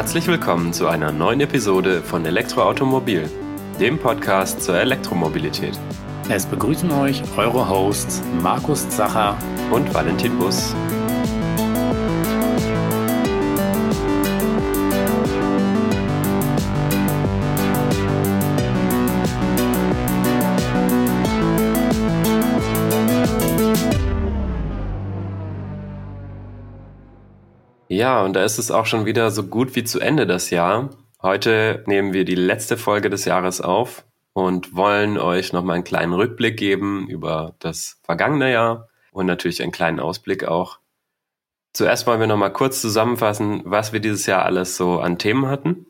Herzlich willkommen zu einer neuen Episode von Elektroautomobil, dem Podcast zur Elektromobilität. Es begrüßen euch eure Hosts Markus Zacher und Valentin Bus. Ja, und da ist es auch schon wieder so gut wie zu Ende das Jahr. Heute nehmen wir die letzte Folge des Jahres auf und wollen euch nochmal einen kleinen Rückblick geben über das vergangene Jahr und natürlich einen kleinen Ausblick auch. Zuerst wollen wir nochmal kurz zusammenfassen, was wir dieses Jahr alles so an Themen hatten.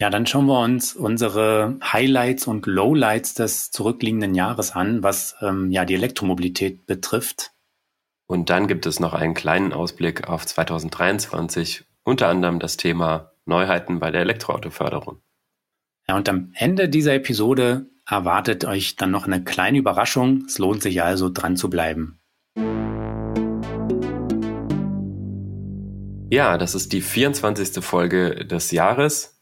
Ja, dann schauen wir uns unsere Highlights und Lowlights des zurückliegenden Jahres an, was ähm, ja die Elektromobilität betrifft. Und dann gibt es noch einen kleinen Ausblick auf 2023, unter anderem das Thema Neuheiten bei der Elektroautoförderung. Ja, und am Ende dieser Episode erwartet euch dann noch eine kleine Überraschung. Es lohnt sich also dran zu bleiben. Ja, das ist die 24. Folge des Jahres.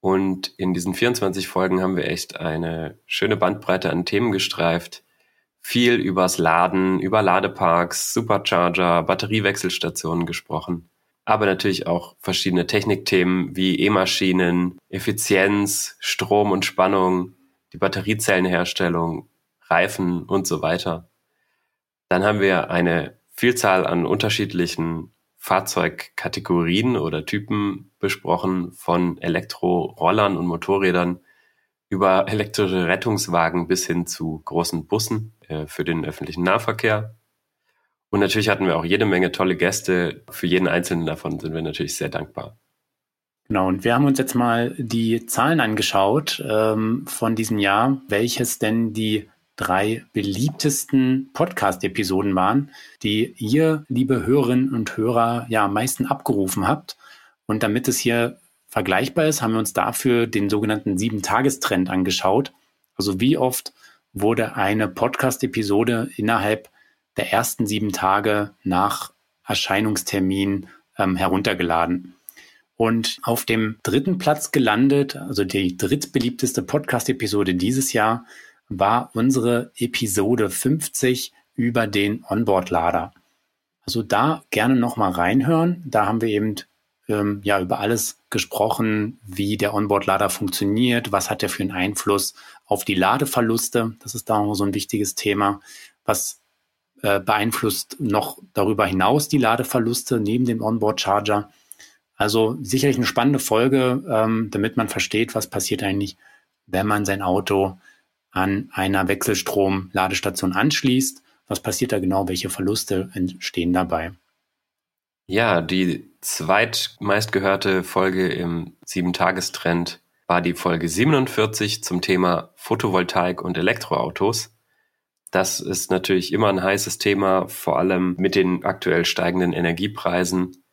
Und in diesen 24 Folgen haben wir echt eine schöne Bandbreite an Themen gestreift viel übers Laden, über Ladeparks, Supercharger, Batteriewechselstationen gesprochen. Aber natürlich auch verschiedene Technikthemen wie E-Maschinen, Effizienz, Strom und Spannung, die Batteriezellenherstellung, Reifen und so weiter. Dann haben wir eine Vielzahl an unterschiedlichen Fahrzeugkategorien oder Typen besprochen, von Elektrorollern und Motorrädern über elektrische Rettungswagen bis hin zu großen Bussen äh, für den öffentlichen Nahverkehr. Und natürlich hatten wir auch jede Menge tolle Gäste. Für jeden einzelnen davon sind wir natürlich sehr dankbar. Genau, und wir haben uns jetzt mal die Zahlen angeschaut ähm, von diesem Jahr, welches denn die drei beliebtesten Podcast-Episoden waren, die ihr, liebe Hörerinnen und Hörer, ja am meisten abgerufen habt. Und damit es hier vergleichbar ist, haben wir uns dafür den sogenannten Sieben-Tagestrend angeschaut. Also wie oft wurde eine Podcast-Episode innerhalb der ersten sieben Tage nach Erscheinungstermin ähm, heruntergeladen. Und auf dem dritten Platz gelandet, also die drittbeliebteste Podcast-Episode dieses Jahr, war unsere Episode 50 über den Onboard-Lader. Also da gerne nochmal reinhören. Da haben wir eben ähm, ja über alles gesprochen, wie der Onboard-Lader funktioniert, was hat er für einen Einfluss auf die Ladeverluste. Das ist da auch so ein wichtiges Thema. Was äh, beeinflusst noch darüber hinaus die Ladeverluste neben dem Onboard-Charger? Also sicherlich eine spannende Folge, ähm, damit man versteht, was passiert eigentlich, wenn man sein Auto an einer Wechselstrom-Ladestation anschließt. Was passiert da genau? Welche Verluste entstehen dabei? Ja, die zweitmeistgehörte Folge im Sieben-Tagestrend war die Folge 47 zum Thema Photovoltaik und Elektroautos. Das ist natürlich immer ein heißes Thema, vor allem mit den aktuell steigenden Energiepreisen.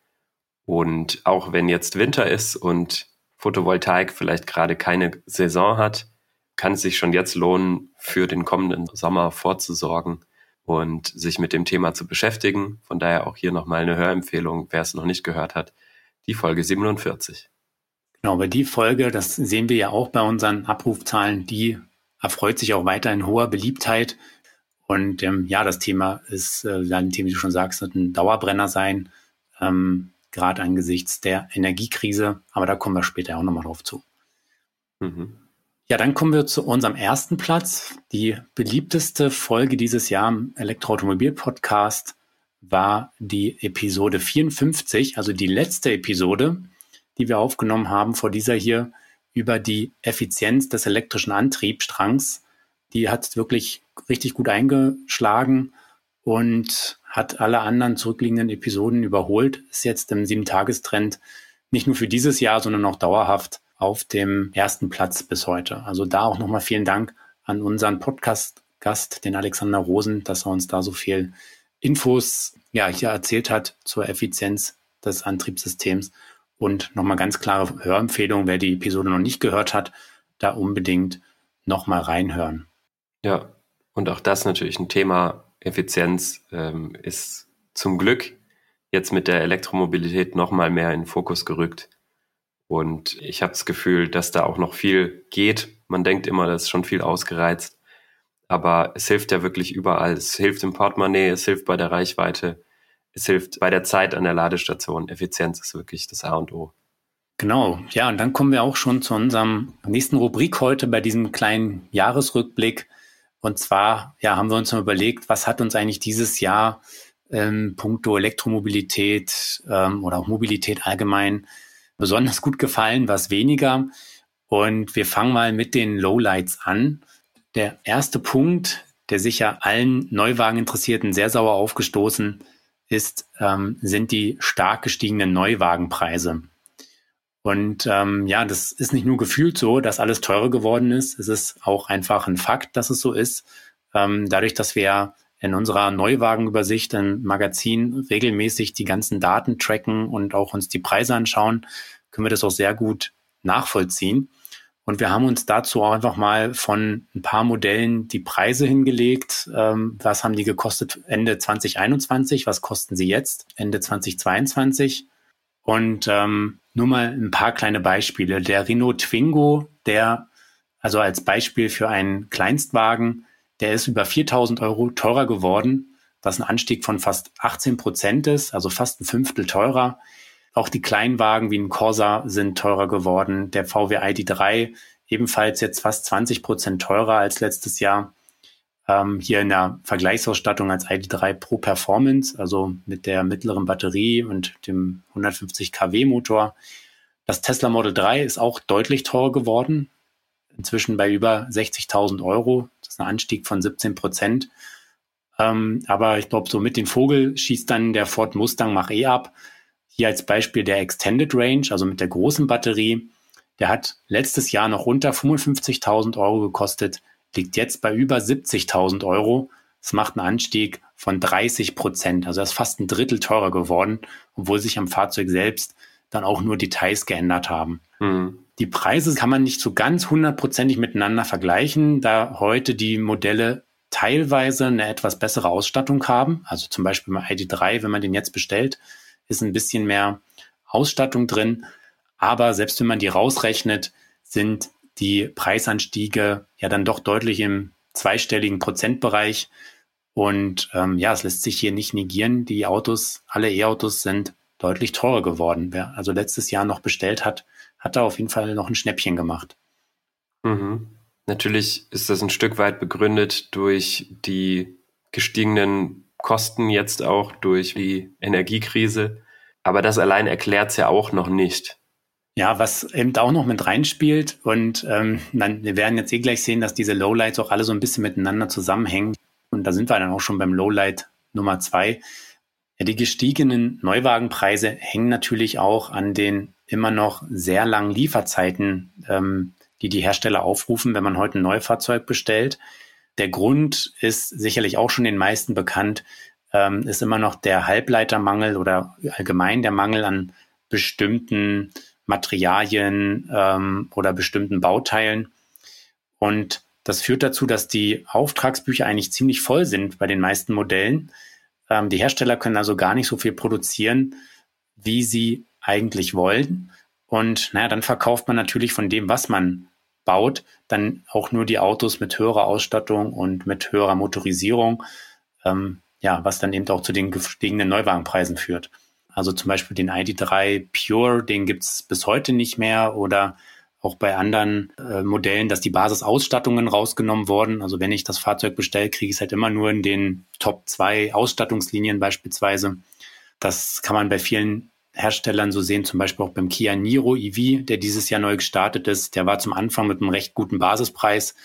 Und auch wenn jetzt Winter ist und Photovoltaik vielleicht gerade keine Saison hat, kann es sich schon jetzt lohnen, für den kommenden Sommer vorzusorgen und sich mit dem Thema zu beschäftigen. Von daher auch hier nochmal eine Hörempfehlung, wer es noch nicht gehört hat, die Folge 47. Genau, aber die Folge, das sehen wir ja auch bei unseren Abrufzahlen, die erfreut sich auch weiterhin hoher Beliebtheit. Und ähm, ja, das Thema ist, äh, ein Thema, wie du schon sagst, wird ein Dauerbrenner sein, ähm, gerade angesichts der Energiekrise. Aber da kommen wir später auch nochmal drauf zu. Mhm. Ja, dann kommen wir zu unserem ersten Platz. Die beliebteste Folge dieses Jahr im Elektroautomobil-Podcast war die Episode 54, also die letzte Episode, die wir aufgenommen haben vor dieser hier über die Effizienz des elektrischen Antriebsstrangs. Die hat wirklich richtig gut eingeschlagen und hat alle anderen zurückliegenden Episoden überholt. Ist jetzt im Sieben-Tagestrend nicht nur für dieses Jahr, sondern auch dauerhaft auf dem ersten Platz bis heute. Also da auch nochmal vielen Dank an unseren Podcast-Gast, den Alexander Rosen, dass er uns da so viel Infos ja, hier erzählt hat zur Effizienz des Antriebssystems. Und nochmal ganz klare Hörempfehlung, wer die Episode noch nicht gehört hat, da unbedingt nochmal reinhören. Ja, und auch das natürlich ein Thema. Effizienz ähm, ist zum Glück jetzt mit der Elektromobilität nochmal mehr in den Fokus gerückt. Und ich habe das Gefühl, dass da auch noch viel geht. Man denkt immer, das ist schon viel ausgereizt. Aber es hilft ja wirklich überall. Es hilft im Portemonnaie, es hilft bei der Reichweite, es hilft bei der Zeit an der Ladestation. Effizienz ist wirklich das A und O. Genau, ja, und dann kommen wir auch schon zu unserem nächsten Rubrik heute bei diesem kleinen Jahresrückblick. Und zwar, ja, haben wir uns mal überlegt, was hat uns eigentlich dieses Jahr ähm, puncto Elektromobilität ähm, oder auch Mobilität allgemein besonders gut gefallen, was weniger. Und wir fangen mal mit den Lowlights an. Der erste Punkt, der sicher allen Neuwageninteressierten sehr sauer aufgestoßen ist, ähm, sind die stark gestiegenen Neuwagenpreise. Und ähm, ja, das ist nicht nur gefühlt so, dass alles teurer geworden ist. Es ist auch einfach ein Fakt, dass es so ist. Ähm, dadurch, dass wir in unserer Neuwagenübersicht im Magazin regelmäßig die ganzen Daten tracken und auch uns die Preise anschauen, können wir das auch sehr gut nachvollziehen. Und wir haben uns dazu auch einfach mal von ein paar Modellen die Preise hingelegt. Ähm, was haben die gekostet Ende 2021? Was kosten sie jetzt Ende 2022? Und ähm, nur mal ein paar kleine Beispiele. Der Renault Twingo, der, also als Beispiel für einen Kleinstwagen, der ist über 4000 Euro teurer geworden, was ein Anstieg von fast 18 Prozent ist, also fast ein Fünftel teurer. Auch die Kleinwagen wie ein Corsa sind teurer geworden. Der VW ID3 ebenfalls jetzt fast 20 Prozent teurer als letztes Jahr. Ähm, hier in der Vergleichsausstattung als ID3 Pro Performance, also mit der mittleren Batterie und dem 150 kW Motor. Das Tesla Model 3 ist auch deutlich teurer geworden, inzwischen bei über 60.000 Euro. Ist ein Anstieg von 17 Prozent. Ähm, aber ich glaube, so mit dem Vogel schießt dann der Ford Mustang Mach E ab. Hier als Beispiel der Extended Range, also mit der großen Batterie. Der hat letztes Jahr noch unter 55.000 Euro gekostet, liegt jetzt bei über 70.000 Euro. Das macht einen Anstieg von 30 Prozent. Also er ist fast ein Drittel teurer geworden, obwohl sich am Fahrzeug selbst dann auch nur Details geändert haben. Mhm. Die Preise kann man nicht so ganz hundertprozentig miteinander vergleichen, da heute die Modelle teilweise eine etwas bessere Ausstattung haben. Also zum Beispiel beim ID3, wenn man den jetzt bestellt, ist ein bisschen mehr Ausstattung drin. Aber selbst wenn man die rausrechnet, sind die Preisanstiege ja dann doch deutlich im zweistelligen Prozentbereich. Und ähm, ja, es lässt sich hier nicht negieren. Die Autos, alle E-Autos sind deutlich teurer geworden. Wer also letztes Jahr noch bestellt hat, hat da auf jeden Fall noch ein Schnäppchen gemacht. Mhm. Natürlich ist das ein Stück weit begründet durch die gestiegenen Kosten jetzt auch durch die Energiekrise. Aber das allein erklärt es ja auch noch nicht. Ja, was eben auch noch mit reinspielt und ähm, dann, wir werden jetzt eh gleich sehen, dass diese Lowlights auch alle so ein bisschen miteinander zusammenhängen. Und da sind wir dann auch schon beim Lowlight Nummer zwei. Ja, die gestiegenen Neuwagenpreise hängen natürlich auch an den immer noch sehr langen Lieferzeiten, ähm, die die Hersteller aufrufen, wenn man heute ein Neufahrzeug bestellt. Der Grund ist sicherlich auch schon den meisten bekannt, ähm, ist immer noch der Halbleitermangel oder allgemein der Mangel an bestimmten Materialien ähm, oder bestimmten Bauteilen. Und das führt dazu, dass die Auftragsbücher eigentlich ziemlich voll sind bei den meisten Modellen. Ähm, die Hersteller können also gar nicht so viel produzieren, wie sie eigentlich wollen. Und naja, dann verkauft man natürlich von dem, was man baut, dann auch nur die Autos mit höherer Ausstattung und mit höherer Motorisierung, ähm, ja, was dann eben auch zu den gestiegenen Neuwagenpreisen führt. Also zum Beispiel den ID3 Pure, den gibt's bis heute nicht mehr oder auch bei anderen äh, Modellen, dass die Basisausstattungen rausgenommen wurden. Also wenn ich das Fahrzeug bestelle, kriege ich es halt immer nur in den Top 2 Ausstattungslinien beispielsweise. Das kann man bei vielen Herstellern so sehen, zum Beispiel auch beim Kia Niro EV, der dieses Jahr neu gestartet ist. Der war zum Anfang mit einem recht guten Basispreis,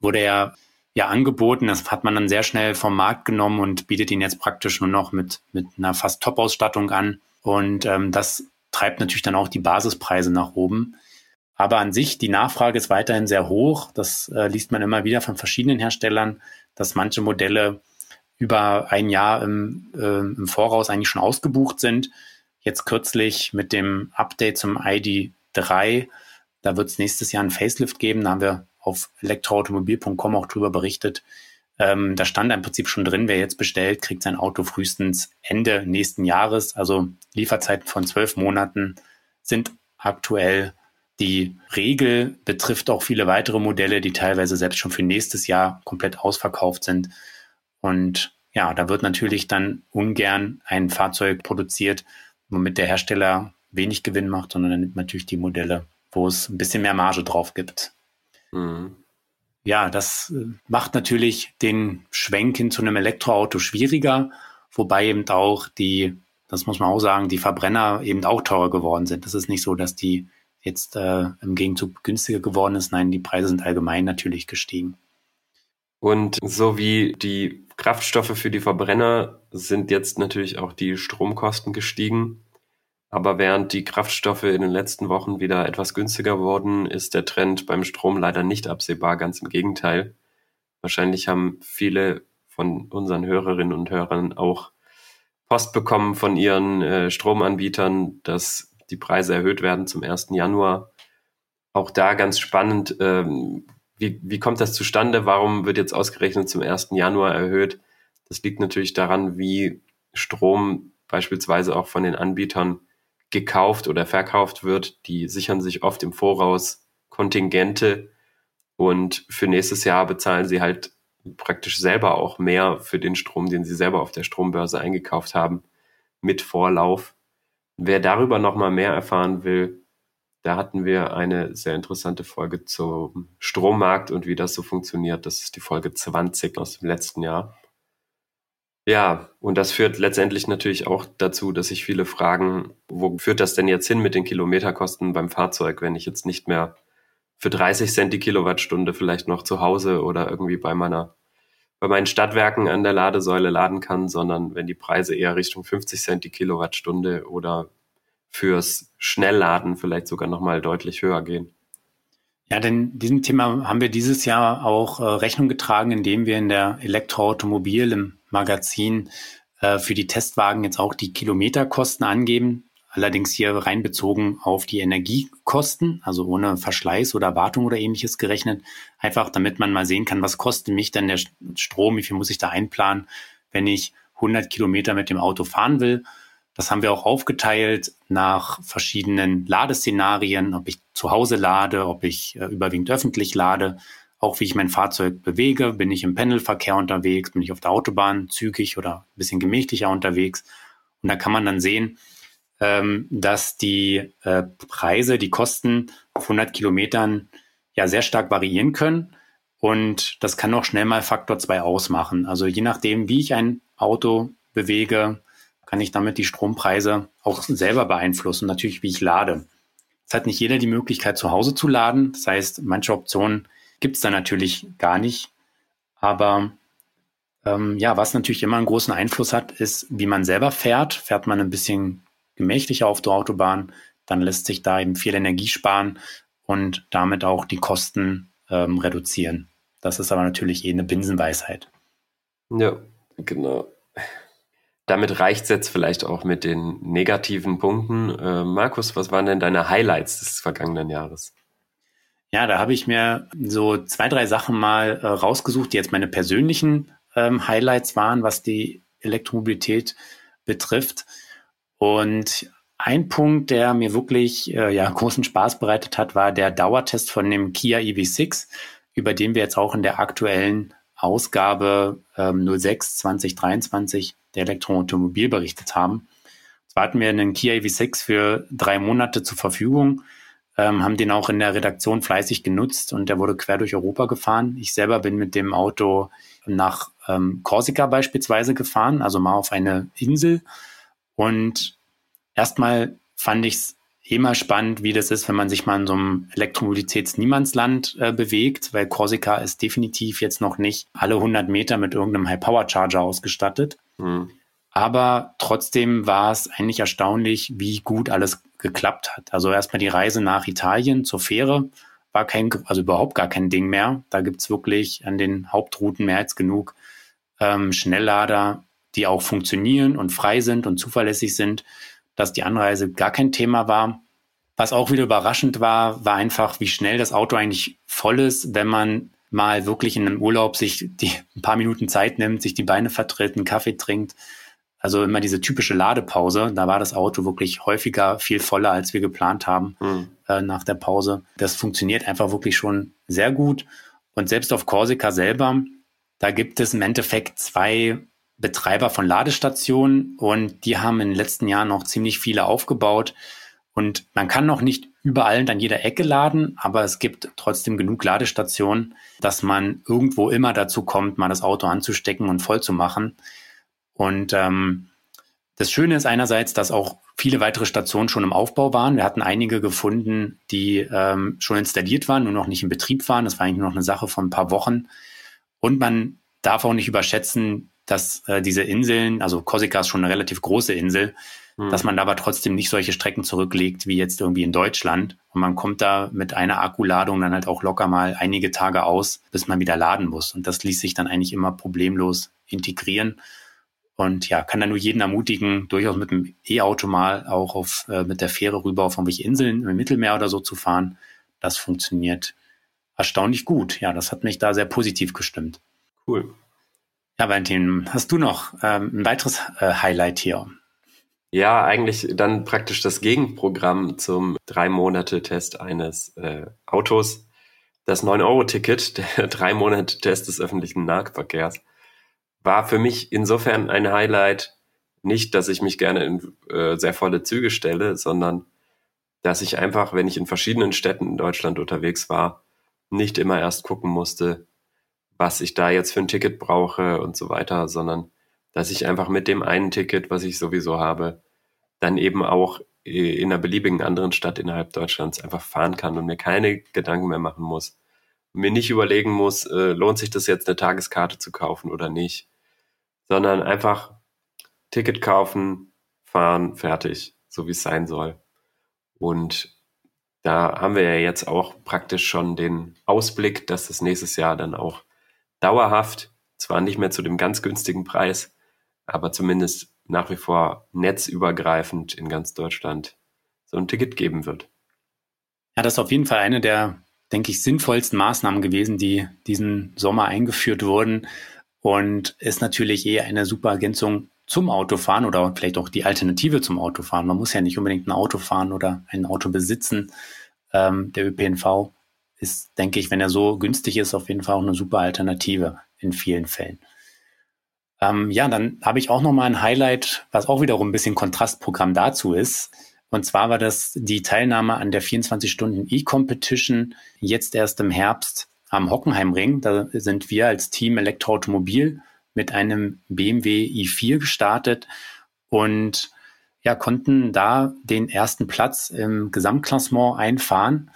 wurde er ja angeboten. Das hat man dann sehr schnell vom Markt genommen und bietet ihn jetzt praktisch nur noch mit, mit einer fast Top-Ausstattung an. Und ähm, das treibt natürlich dann auch die Basispreise nach oben. Aber an sich, die Nachfrage ist weiterhin sehr hoch. Das äh, liest man immer wieder von verschiedenen Herstellern, dass manche Modelle über ein Jahr im, äh, im Voraus eigentlich schon ausgebucht sind. Jetzt kürzlich mit dem Update zum ID3, da wird es nächstes Jahr ein Facelift geben. Da haben wir auf elektroautomobil.com auch drüber berichtet. Ähm, da stand im Prinzip schon drin, wer jetzt bestellt, kriegt sein Auto frühestens Ende nächsten Jahres. Also Lieferzeiten von zwölf Monaten sind aktuell. Die Regel betrifft auch viele weitere Modelle, die teilweise selbst schon für nächstes Jahr komplett ausverkauft sind. Und ja, da wird natürlich dann ungern ein Fahrzeug produziert, womit der Hersteller wenig Gewinn macht, sondern dann nimmt man natürlich die Modelle, wo es ein bisschen mehr Marge drauf gibt. Mhm. Ja, das äh, macht natürlich den Schwenk hin zu einem Elektroauto schwieriger, wobei eben auch die, das muss man auch sagen, die Verbrenner eben auch teurer geworden sind. Das ist nicht so, dass die jetzt äh, im Gegenzug günstiger geworden ist. Nein, die Preise sind allgemein natürlich gestiegen. Und so wie die Kraftstoffe für die Verbrenner sind jetzt natürlich auch die Stromkosten gestiegen. Aber während die Kraftstoffe in den letzten Wochen wieder etwas günstiger wurden, ist der Trend beim Strom leider nicht absehbar, ganz im Gegenteil. Wahrscheinlich haben viele von unseren Hörerinnen und Hörern auch Post bekommen von ihren äh, Stromanbietern, dass die Preise erhöht werden zum 1. Januar. Auch da ganz spannend, ähm, wie, wie kommt das zustande? Warum wird jetzt ausgerechnet zum 1. Januar erhöht? Das liegt natürlich daran, wie Strom beispielsweise auch von den Anbietern gekauft oder verkauft wird, die sichern sich oft im Voraus Kontingente und für nächstes Jahr bezahlen sie halt praktisch selber auch mehr für den Strom, den sie selber auf der Strombörse eingekauft haben, mit Vorlauf. Wer darüber nochmal mehr erfahren will, da hatten wir eine sehr interessante Folge zum Strommarkt und wie das so funktioniert. Das ist die Folge 20 aus dem letzten Jahr. Ja, und das führt letztendlich natürlich auch dazu, dass sich viele fragen, wo führt das denn jetzt hin mit den Kilometerkosten beim Fahrzeug, wenn ich jetzt nicht mehr für 30 Cent die Kilowattstunde vielleicht noch zu Hause oder irgendwie bei meiner bei meinen Stadtwerken an der Ladesäule laden kann, sondern wenn die Preise eher Richtung 50 Cent die Kilowattstunde oder fürs Schnellladen vielleicht sogar nochmal deutlich höher gehen. Ja, denn diesem Thema haben wir dieses Jahr auch äh, Rechnung getragen, indem wir in der Elektroautomobil im Magazin äh, für die Testwagen jetzt auch die Kilometerkosten angeben. Allerdings hier reinbezogen auf die Energiekosten, also ohne Verschleiß oder Wartung oder ähnliches gerechnet. Einfach damit man mal sehen kann, was kostet mich denn der Strom, wie viel muss ich da einplanen, wenn ich 100 Kilometer mit dem Auto fahren will. Das haben wir auch aufgeteilt nach verschiedenen Ladeszenarien, ob ich zu Hause lade, ob ich äh, überwiegend öffentlich lade auch wie ich mein Fahrzeug bewege. Bin ich im Pendelverkehr unterwegs? Bin ich auf der Autobahn zügig oder ein bisschen gemächlicher unterwegs? Und da kann man dann sehen, ähm, dass die äh, Preise, die Kosten auf 100 Kilometern ja sehr stark variieren können. Und das kann auch schnell mal Faktor 2 ausmachen. Also je nachdem, wie ich ein Auto bewege, kann ich damit die Strompreise auch selber beeinflussen. Natürlich, wie ich lade. Es hat nicht jeder die Möglichkeit, zu Hause zu laden. Das heißt, manche Optionen gibt es da natürlich gar nicht. Aber ähm, ja, was natürlich immer einen großen Einfluss hat, ist, wie man selber fährt. Fährt man ein bisschen gemächlicher auf der Autobahn, dann lässt sich da eben viel Energie sparen und damit auch die Kosten ähm, reduzieren. Das ist aber natürlich eh eine Binsenweisheit. Ja, genau. Damit reicht es jetzt vielleicht auch mit den negativen Punkten. Äh, Markus, was waren denn deine Highlights des vergangenen Jahres? Ja, da habe ich mir so zwei, drei Sachen mal äh, rausgesucht, die jetzt meine persönlichen ähm, Highlights waren, was die Elektromobilität betrifft. Und ein Punkt, der mir wirklich äh, ja, großen Spaß bereitet hat, war der Dauertest von dem Kia EV6, über den wir jetzt auch in der aktuellen Ausgabe ähm, 06 2023 der Elektroautomobil berichtet haben. Zwar hatten wir einen Kia EV6 für drei Monate zur Verfügung ähm, haben den auch in der Redaktion fleißig genutzt und der wurde quer durch Europa gefahren. Ich selber bin mit dem Auto nach ähm, Korsika beispielsweise gefahren, also mal auf eine Insel. Und erstmal fand ich es immer spannend, wie das ist, wenn man sich mal in so einem Elektromobilitäts-Niemandsland äh, bewegt, weil Korsika ist definitiv jetzt noch nicht alle 100 Meter mit irgendeinem High-Power-Charger ausgestattet. Mhm. Aber trotzdem war es eigentlich erstaunlich, wie gut alles geklappt hat. Also erstmal die Reise nach Italien zur Fähre war kein, also überhaupt gar kein Ding mehr. Da gibt's wirklich an den Hauptrouten mehr als genug ähm, Schnelllader, die auch funktionieren und frei sind und zuverlässig sind, dass die Anreise gar kein Thema war. Was auch wieder überraschend war, war einfach, wie schnell das Auto eigentlich voll ist, wenn man mal wirklich in einem Urlaub sich die ein paar Minuten Zeit nimmt, sich die Beine vertritt, einen Kaffee trinkt Also immer diese typische Ladepause, da war das Auto wirklich häufiger viel voller, als wir geplant haben mhm. äh, nach der Pause. Das funktioniert einfach wirklich schon sehr gut. Und selbst auf Korsika selber, da gibt es im Endeffekt zwei Betreiber von Ladestationen und die haben in den letzten Jahren noch ziemlich viele aufgebaut. Und man kann noch nicht überall an jeder Ecke laden, aber es gibt trotzdem genug Ladestationen, dass man irgendwo immer dazu kommt, mal das Auto anzustecken und voll zu machen. Und ähm, das Schöne ist einerseits, dass auch viele weitere Stationen schon im Aufbau waren. Wir hatten einige gefunden, die ähm, schon installiert waren, nur noch nicht in Betrieb waren. Das war eigentlich nur noch eine Sache von ein paar Wochen. Und man darf auch nicht überschätzen, dass äh, diese Inseln, also Korsika ist schon eine relativ große Insel, hm. dass man da aber trotzdem nicht solche Strecken zurücklegt wie jetzt irgendwie in Deutschland. Und man kommt da mit einer Akkuladung dann halt auch locker mal einige Tage aus, bis man wieder laden muss. Und das ließ sich dann eigentlich immer problemlos integrieren. Und ja, kann da nur jeden ermutigen, durchaus mit dem E-Auto mal auch auf, äh, mit der Fähre rüber auf irgendwelche Inseln im Mittelmeer oder so zu fahren. Das funktioniert erstaunlich gut. Ja, das hat mich da sehr positiv gestimmt. Cool. Ja, Valentin, hast du noch ähm, ein weiteres äh, Highlight hier? Ja, eigentlich dann praktisch das Gegenprogramm zum drei Monate Test eines äh, Autos. Das 9-Euro-Ticket, der drei Monate Test des öffentlichen Nahverkehrs war für mich insofern ein Highlight, nicht, dass ich mich gerne in äh, sehr volle Züge stelle, sondern dass ich einfach, wenn ich in verschiedenen Städten in Deutschland unterwegs war, nicht immer erst gucken musste, was ich da jetzt für ein Ticket brauche und so weiter, sondern dass ich einfach mit dem einen Ticket, was ich sowieso habe, dann eben auch in einer beliebigen anderen Stadt innerhalb Deutschlands einfach fahren kann und mir keine Gedanken mehr machen muss. Mir nicht überlegen muss, äh, lohnt sich das jetzt eine Tageskarte zu kaufen oder nicht sondern einfach Ticket kaufen, fahren, fertig, so wie es sein soll. Und da haben wir ja jetzt auch praktisch schon den Ausblick, dass das nächstes Jahr dann auch dauerhaft, zwar nicht mehr zu dem ganz günstigen Preis, aber zumindest nach wie vor netzübergreifend in ganz Deutschland so ein Ticket geben wird. Ja, das ist auf jeden Fall eine der, denke ich, sinnvollsten Maßnahmen gewesen, die diesen Sommer eingeführt wurden, und ist natürlich eher eine super Ergänzung zum Autofahren oder vielleicht auch die Alternative zum Autofahren. Man muss ja nicht unbedingt ein Auto fahren oder ein Auto besitzen. Ähm, der ÖPNV ist, denke ich, wenn er so günstig ist, auf jeden Fall auch eine super Alternative in vielen Fällen. Ähm, ja, dann habe ich auch noch mal ein Highlight, was auch wiederum ein bisschen Kontrastprogramm dazu ist. Und zwar war das die Teilnahme an der 24 Stunden E-Competition jetzt erst im Herbst am Hockenheimring. Da sind wir als Team Elektroautomobil mit einem BMW i4 gestartet und ja, konnten da den ersten Platz im Gesamtklassement einfahren.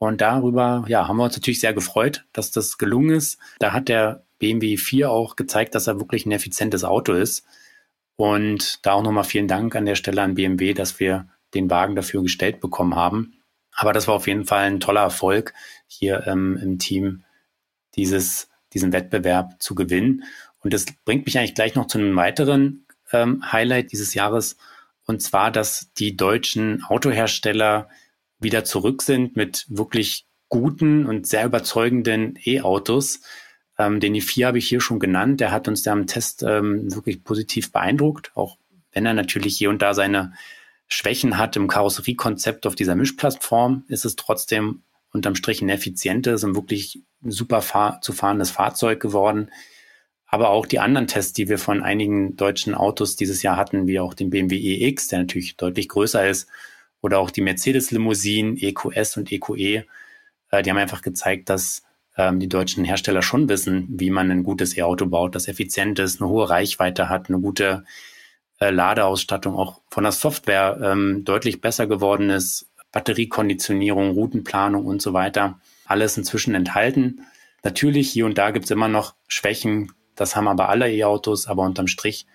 Und darüber ja, haben wir uns natürlich sehr gefreut, dass das gelungen ist. Da hat der BMW 4 auch gezeigt, dass er wirklich ein effizientes Auto ist. Und da auch nochmal vielen Dank an der Stelle an BMW, dass wir den Wagen dafür gestellt bekommen haben. Aber das war auf jeden Fall ein toller Erfolg, hier ähm, im Team dieses, diesen Wettbewerb zu gewinnen. Und das bringt mich eigentlich gleich noch zu einem weiteren ähm, Highlight dieses Jahres. Und zwar, dass die deutschen Autohersteller wieder zurück sind mit wirklich guten und sehr überzeugenden E-Autos. Ähm, den i4 habe ich hier schon genannt. Der hat uns da im Test ähm, wirklich positiv beeindruckt, auch wenn er natürlich hier und da seine Schwächen hat im Karosseriekonzept auf dieser Mischplattform, ist es trotzdem unterm Strich ein effizientes und wirklich super fahr zu fahrendes Fahrzeug geworden. Aber auch die anderen Tests, die wir von einigen deutschen Autos dieses Jahr hatten, wie auch den BMW EX, der natürlich deutlich größer ist, oder auch die Mercedes Limousinen, EQS und EQE, äh, die haben einfach gezeigt, dass ähm, die deutschen Hersteller schon wissen, wie man ein gutes E-Auto baut, das effizient ist, eine hohe Reichweite hat, eine gute äh, Ladeausstattung, auch von der Software ähm, deutlich besser geworden ist, Batteriekonditionierung, Routenplanung und so weiter. Alles inzwischen enthalten. Natürlich, hier und da gibt es immer noch Schwächen. Das haben aber alle E-Autos, aber unterm Strich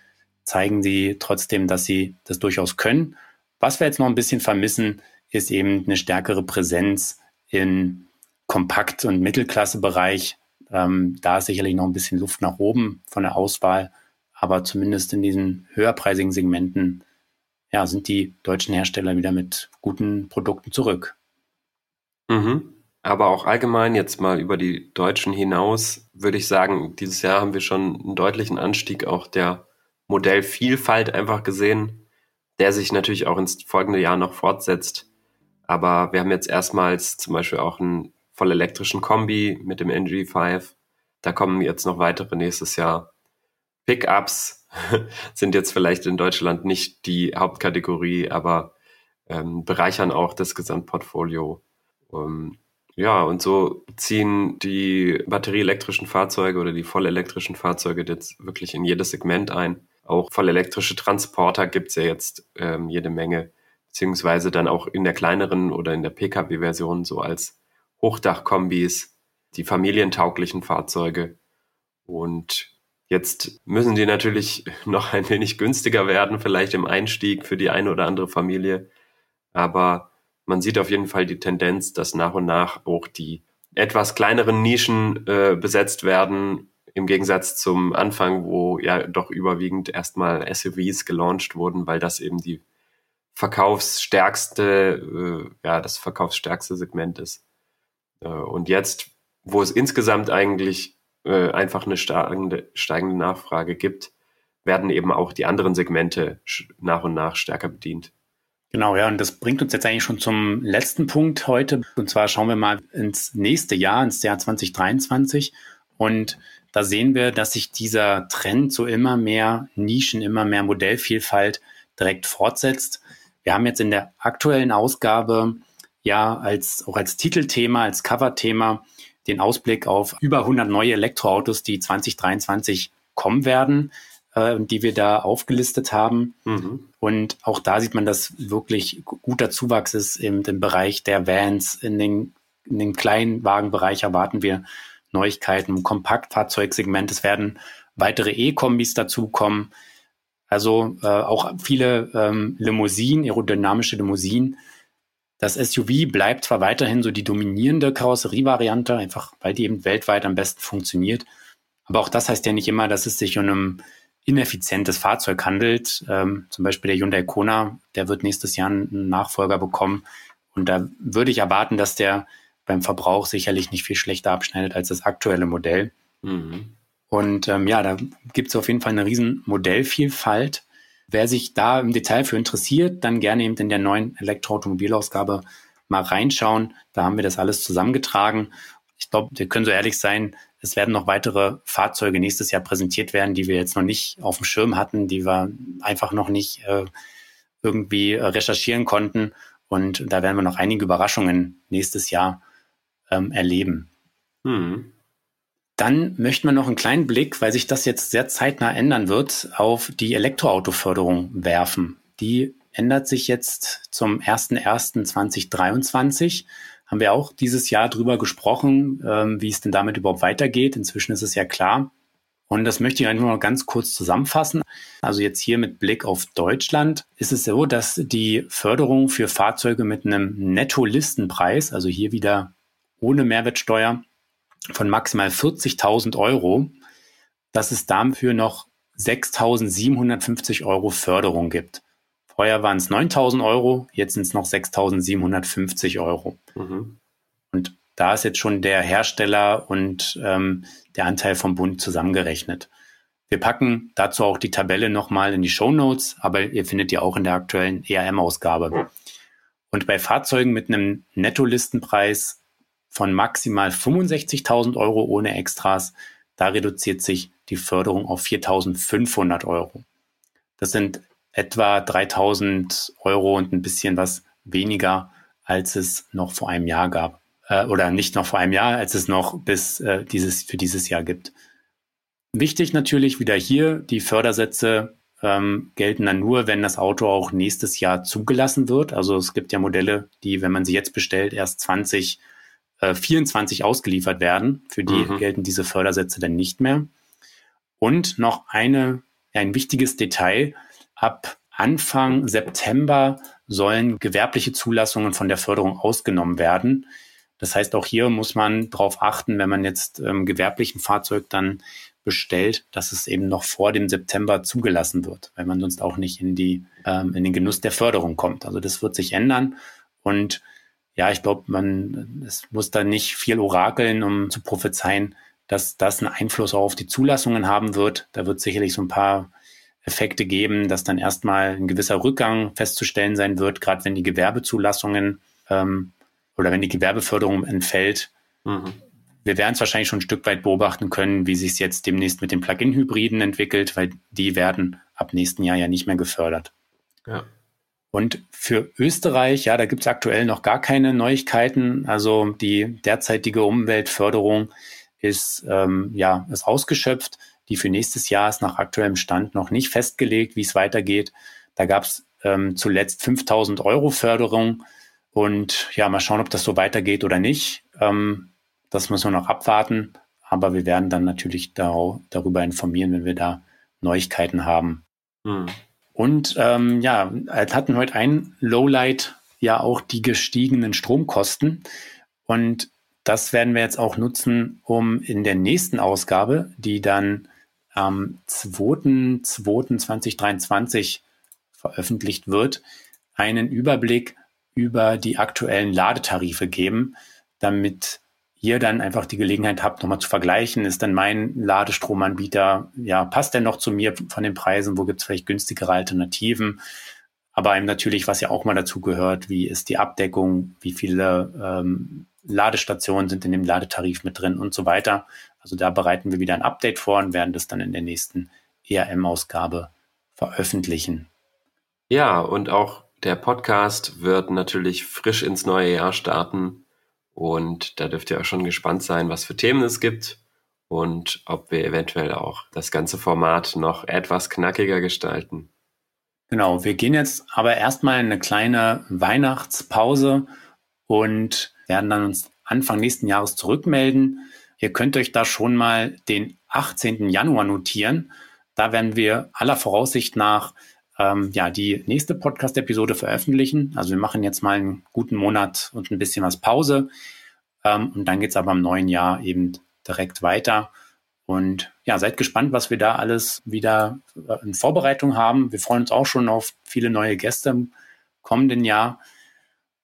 zeigen sie trotzdem, dass sie das durchaus können. Was wir jetzt noch ein bisschen vermissen, ist eben eine stärkere Präsenz in Kompakt- und Mittelklassebereich. Ähm, da ist sicherlich noch ein bisschen Luft nach oben von der Auswahl, aber zumindest in diesen höherpreisigen Segmenten ja, sind die deutschen Hersteller wieder mit guten Produkten zurück. Mhm. Aber auch allgemein jetzt mal über die Deutschen hinaus, würde ich sagen, dieses Jahr haben wir schon einen deutlichen Anstieg auch der Modellvielfalt einfach gesehen, der sich natürlich auch ins folgende Jahr noch fortsetzt. Aber wir haben jetzt erstmals zum Beispiel auch einen voll elektrischen Kombi mit dem NG5. Da kommen jetzt noch weitere nächstes Jahr. Pickups sind jetzt vielleicht in Deutschland nicht die Hauptkategorie, aber ähm, bereichern auch das Gesamtportfolio. Um, ja, und so ziehen die batterieelektrischen Fahrzeuge oder die vollelektrischen Fahrzeuge jetzt wirklich in jedes Segment ein. Auch vollelektrische Transporter gibt's ja jetzt ähm, jede Menge, beziehungsweise dann auch in der kleineren oder in der Pkw-Version so als Hochdachkombis, die familientauglichen Fahrzeuge. Und jetzt müssen die natürlich noch ein wenig günstiger werden, vielleicht im Einstieg für die eine oder andere Familie. Aber man sieht auf jeden Fall die Tendenz, dass nach und nach auch die etwas kleineren Nischen äh, besetzt werden, im Gegensatz zum Anfang, wo ja doch überwiegend erstmal SUVs gelauncht wurden, weil das eben die verkaufsstärkste, äh, ja, das verkaufsstärkste Segment ist. Äh, und jetzt, wo es insgesamt eigentlich äh, einfach eine steigende, steigende Nachfrage gibt, werden eben auch die anderen Segmente nach und nach stärker bedient. Genau, ja, und das bringt uns jetzt eigentlich schon zum letzten Punkt heute. Und zwar schauen wir mal ins nächste Jahr, ins Jahr 2023. Und da sehen wir, dass sich dieser Trend so immer mehr Nischen, immer mehr Modellvielfalt direkt fortsetzt. Wir haben jetzt in der aktuellen Ausgabe ja als, auch als Titelthema, als Coverthema den Ausblick auf über 100 neue Elektroautos, die 2023 kommen werden äh, die wir da aufgelistet haben. Mhm. Und auch da sieht man, dass wirklich guter Zuwachs ist im, im Bereich der Vans. In den, in den Kleinwagenbereich erwarten wir Neuigkeiten im Kompaktfahrzeugsegment. Es werden weitere E-Kombis dazukommen. Also äh, auch viele ähm, Limousinen, aerodynamische Limousinen. Das SUV bleibt zwar weiterhin so die dominierende Karosserievariante, einfach weil die eben weltweit am besten funktioniert. Aber auch das heißt ja nicht immer, dass es sich um einem ineffizientes Fahrzeug handelt. Ähm, zum Beispiel der Hyundai Kona, der wird nächstes Jahr einen Nachfolger bekommen. Und da würde ich erwarten, dass der beim Verbrauch sicherlich nicht viel schlechter abschneidet als das aktuelle Modell. Mhm. Und ähm, ja, da gibt es auf jeden Fall eine riesen Modellvielfalt. Wer sich da im Detail für interessiert, dann gerne eben in der neuen Elektroautomobilausgabe mal reinschauen. Da haben wir das alles zusammengetragen. Ich glaube, wir können so ehrlich sein, es werden noch weitere Fahrzeuge nächstes Jahr präsentiert werden, die wir jetzt noch nicht auf dem Schirm hatten, die wir einfach noch nicht äh, irgendwie äh, recherchieren konnten. Und da werden wir noch einige Überraschungen nächstes Jahr ähm, erleben. Hm. Dann möchten wir noch einen kleinen Blick, weil sich das jetzt sehr zeitnah ändern wird, auf die Elektroautoförderung werfen. Die ändert sich jetzt zum 01.01.2023 haben wir auch dieses Jahr drüber gesprochen, ähm, wie es denn damit überhaupt weitergeht. Inzwischen ist es ja klar. Und das möchte ich einfach noch ganz kurz zusammenfassen. Also jetzt hier mit Blick auf Deutschland ist es so, dass die Förderung für Fahrzeuge mit einem Netto-Listenpreis, also hier wieder ohne Mehrwertsteuer von maximal 40.000 Euro, dass es dafür noch 6.750 Euro Förderung gibt. Vorher waren es 9000 Euro, jetzt sind es noch 6750 Euro. Mhm. Und da ist jetzt schon der Hersteller und ähm, der Anteil vom Bund zusammengerechnet. Wir packen dazu auch die Tabelle nochmal in die Show Notes, aber ihr findet die auch in der aktuellen ERM-Ausgabe. Und bei Fahrzeugen mit einem Nettolistenpreis von maximal 65.000 Euro ohne Extras, da reduziert sich die Förderung auf 4.500 Euro. Das sind etwa 3000 Euro und ein bisschen was weniger, als es noch vor einem Jahr gab. Äh, oder nicht noch vor einem Jahr, als es noch bis äh, dieses, für dieses Jahr gibt. Wichtig natürlich wieder hier, die Fördersätze ähm, gelten dann nur, wenn das Auto auch nächstes Jahr zugelassen wird. Also es gibt ja Modelle, die, wenn man sie jetzt bestellt, erst 20, äh, 24 ausgeliefert werden. Für die mhm. gelten diese Fördersätze dann nicht mehr. Und noch eine, ein wichtiges Detail. Ab Anfang September sollen gewerbliche Zulassungen von der Förderung ausgenommen werden. Das heißt, auch hier muss man darauf achten, wenn man jetzt ähm, gewerblichen Fahrzeug dann bestellt, dass es eben noch vor dem September zugelassen wird, weil man sonst auch nicht in die ähm, in den Genuss der Förderung kommt. Also das wird sich ändern und ja, ich glaube, man es muss da nicht viel orakeln, um zu prophezeien, dass das einen Einfluss auf die Zulassungen haben wird. Da wird sicherlich so ein paar Effekte geben, dass dann erstmal ein gewisser Rückgang festzustellen sein wird, gerade wenn die Gewerbezulassungen ähm, oder wenn die Gewerbeförderung entfällt. Mhm. Wir werden es wahrscheinlich schon ein Stück weit beobachten können, wie sich es jetzt demnächst mit den Plug-in-Hybriden entwickelt, weil die werden ab nächsten Jahr ja nicht mehr gefördert. Ja. Und für Österreich, ja, da gibt es aktuell noch gar keine Neuigkeiten. Also die derzeitige Umweltförderung ist, ähm, ja, ist ausgeschöpft. Die für nächstes Jahr ist nach aktuellem Stand noch nicht festgelegt, wie es weitergeht. Da gab es ähm, zuletzt 5000 Euro Förderung. Und ja, mal schauen, ob das so weitergeht oder nicht. Ähm, das müssen wir noch abwarten. Aber wir werden dann natürlich da, darüber informieren, wenn wir da Neuigkeiten haben. Hm. Und ähm, ja, hatten heute ein Lowlight ja auch die gestiegenen Stromkosten. Und das werden wir jetzt auch nutzen, um in der nächsten Ausgabe, die dann am 2.2.2023 veröffentlicht wird, einen Überblick über die aktuellen Ladetarife geben, damit ihr dann einfach die Gelegenheit habt, nochmal zu vergleichen, ist denn mein Ladestromanbieter, ja, passt der noch zu mir von den Preisen, wo gibt es vielleicht günstigere Alternativen? Aber eben natürlich, was ja auch mal dazu gehört, wie ist die Abdeckung, wie viele ähm, Ladestationen sind in dem Ladetarif mit drin und so weiter. Also da bereiten wir wieder ein Update vor und werden das dann in der nächsten ERM-Ausgabe veröffentlichen. Ja, und auch der Podcast wird natürlich frisch ins neue Jahr starten. Und da dürft ihr auch schon gespannt sein, was für Themen es gibt und ob wir eventuell auch das ganze Format noch etwas knackiger gestalten. Genau, wir gehen jetzt aber erstmal in eine kleine Weihnachtspause und werden dann uns Anfang nächsten Jahres zurückmelden. Ihr könnt euch da schon mal den 18. Januar notieren. Da werden wir aller Voraussicht nach ähm, ja, die nächste Podcast-Episode veröffentlichen. Also wir machen jetzt mal einen guten Monat und ein bisschen was Pause. Ähm, und dann geht's aber im neuen Jahr eben direkt weiter. Und ja, seid gespannt, was wir da alles wieder äh, in Vorbereitung haben. Wir freuen uns auch schon auf viele neue Gäste im kommenden Jahr.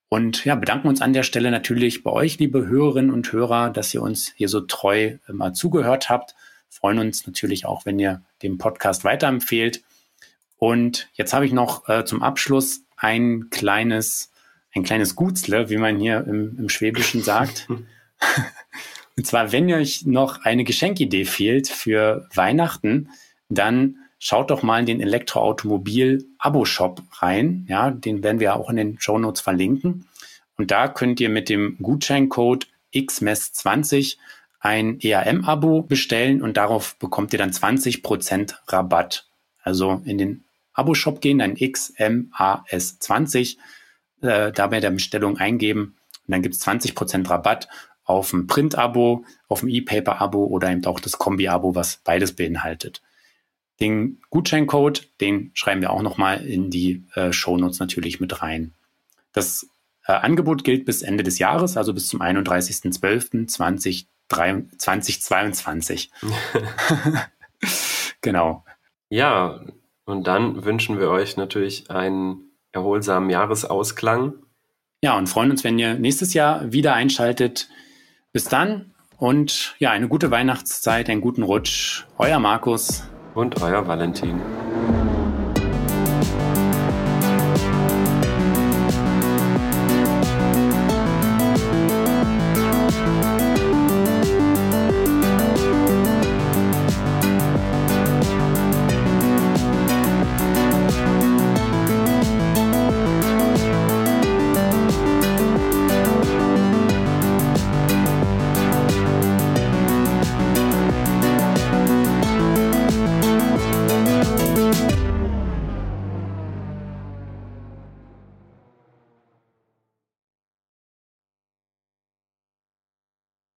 Und ja, bedanken uns an der Stelle natürlich bei euch, liebe Hörerinnen und Hörer, dass ihr uns hier so treu immer zugehört habt. Freuen uns natürlich auch, wenn ihr den Podcast weiterempfehlt. Und jetzt habe ich noch äh, zum Abschluss ein kleines, ein kleines Gutzle, wie man hier im, im Schwäbischen sagt. Und zwar, wenn euch noch eine Geschenkidee fehlt für Weihnachten, dann schaut doch mal in den Elektroautomobil-Abo-Shop rein. Ja, den werden wir auch in den Show Notes verlinken. Und da könnt ihr mit dem Gutscheincode XMES20 ein EAM-Abo bestellen und darauf bekommt ihr dann 20% Rabatt. Also in den Abo-Shop gehen, ein XMAS20, äh, dabei der Bestellung eingeben und dann gibt es 20% Rabatt auf ein Print-Abo, auf ein E-Paper-Abo oder eben auch das Kombi-Abo, was beides beinhaltet. Den Gutscheincode, den schreiben wir auch nochmal in die äh, Shownotes natürlich mit rein. Das äh, Angebot gilt bis Ende des Jahres, also bis zum 31.12.2022. genau. Ja, und dann wünschen wir euch natürlich einen erholsamen Jahresausklang. Ja, und freuen uns, wenn ihr nächstes Jahr wieder einschaltet. Bis dann und ja, eine gute Weihnachtszeit, einen guten Rutsch. Euer Markus. Und euer Valentin.